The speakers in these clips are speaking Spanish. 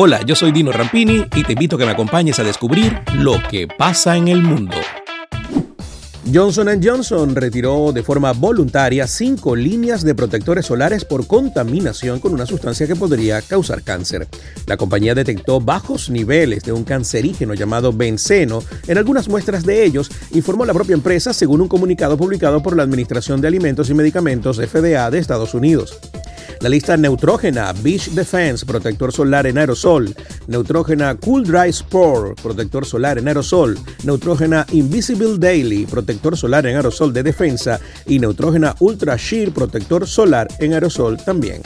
Hola, yo soy Dino Rampini y te invito a que me acompañes a descubrir lo que pasa en el mundo. Johnson Johnson retiró de forma voluntaria cinco líneas de protectores solares por contaminación con una sustancia que podría causar cáncer. La compañía detectó bajos niveles de un cancerígeno llamado benceno en algunas muestras de ellos, informó la propia empresa según un comunicado publicado por la Administración de Alimentos y Medicamentos FDA de Estados Unidos. La lista Neutrógena Beach Defense, protector solar en aerosol. Neutrógena Cool Dry Spore, protector solar en aerosol. Neutrógena Invisible Daily, protector solar en aerosol de defensa. Y Neutrógena Ultra Sheer, protector solar en aerosol también.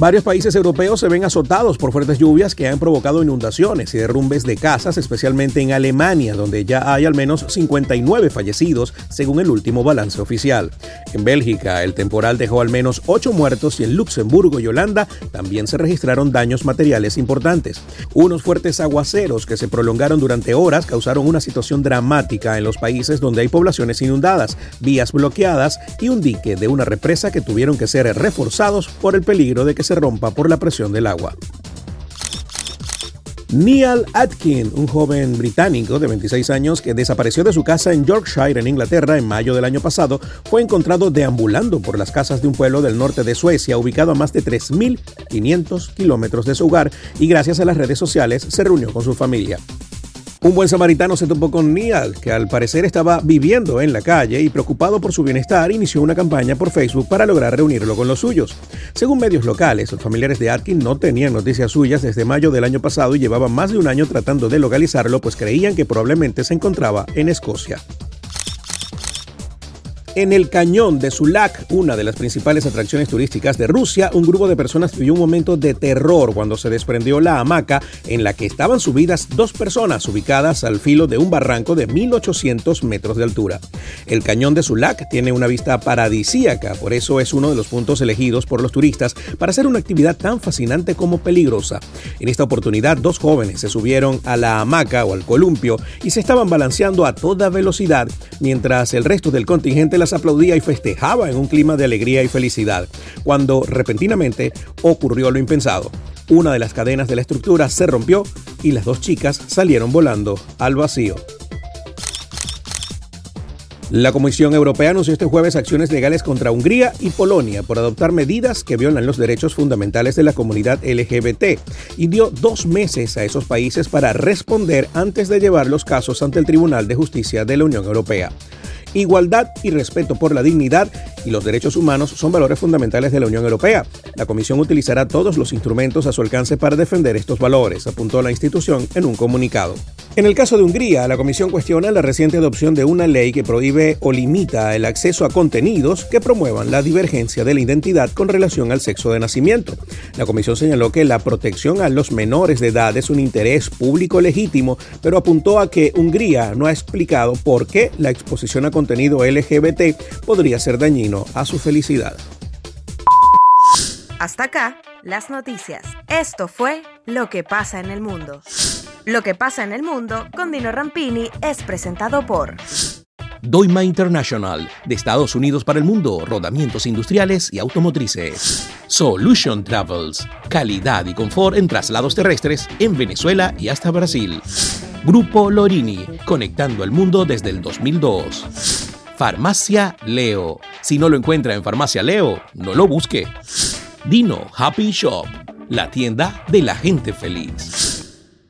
Varios países europeos se ven azotados por fuertes lluvias que han provocado inundaciones y derrumbes de casas, especialmente en Alemania, donde ya hay al menos 59 fallecidos, según el último balance oficial. En Bélgica, el temporal dejó al menos 8 muertos y en Luxemburgo y Holanda también se registraron daños materiales importantes. Unos fuertes aguaceros que se prolongaron durante horas causaron una situación dramática en los países donde hay poblaciones inundadas, vías bloqueadas y un dique de una represa que tuvieron que ser reforzados por el peligro de que se rompa por la presión del agua. Neil Atkin, un joven británico de 26 años que desapareció de su casa en Yorkshire, en Inglaterra, en mayo del año pasado, fue encontrado deambulando por las casas de un pueblo del norte de Suecia, ubicado a más de 3.500 kilómetros de su hogar, y gracias a las redes sociales se reunió con su familia. Un buen samaritano se topó con Neal, que al parecer estaba viviendo en la calle y preocupado por su bienestar inició una campaña por Facebook para lograr reunirlo con los suyos. Según medios locales, los familiares de Atkin no tenían noticias suyas desde mayo del año pasado y llevaban más de un año tratando de localizarlo pues creían que probablemente se encontraba en Escocia. En el cañón de Sulak, una de las principales atracciones turísticas de Rusia, un grupo de personas vivió un momento de terror cuando se desprendió la hamaca en la que estaban subidas dos personas ubicadas al filo de un barranco de 1800 metros de altura. El cañón de Sulak tiene una vista paradisíaca, por eso es uno de los puntos elegidos por los turistas para hacer una actividad tan fascinante como peligrosa. En esta oportunidad, dos jóvenes se subieron a la hamaca o al columpio y se estaban balanceando a toda velocidad mientras el resto del contingente aplaudía y festejaba en un clima de alegría y felicidad, cuando repentinamente ocurrió lo impensado. Una de las cadenas de la estructura se rompió y las dos chicas salieron volando al vacío. La Comisión Europea anunció este jueves acciones legales contra Hungría y Polonia por adoptar medidas que violan los derechos fundamentales de la comunidad LGBT y dio dos meses a esos países para responder antes de llevar los casos ante el Tribunal de Justicia de la Unión Europea. Igualdad y respeto por la dignidad y los derechos humanos son valores fundamentales de la Unión Europea. La Comisión utilizará todos los instrumentos a su alcance para defender estos valores, apuntó la institución en un comunicado. En el caso de Hungría, la Comisión cuestiona la reciente adopción de una ley que prohíbe o limita el acceso a contenidos que promuevan la divergencia de la identidad con relación al sexo de nacimiento. La Comisión señaló que la protección a los menores de edad es un interés público legítimo, pero apuntó a que Hungría no ha explicado por qué la exposición a contenido LGBT podría ser dañino a su felicidad. Hasta acá, las noticias. Esto fue Lo que pasa en el mundo. Lo que pasa en el mundo con Dino Rampini es presentado por Doima International, de Estados Unidos para el mundo, rodamientos industriales y automotrices. Solution Travels, calidad y confort en traslados terrestres en Venezuela y hasta Brasil. Grupo Lorini, conectando el mundo desde el 2002. Farmacia Leo. Si no lo encuentra en Farmacia Leo, no lo busque. Dino Happy Shop, la tienda de la gente feliz.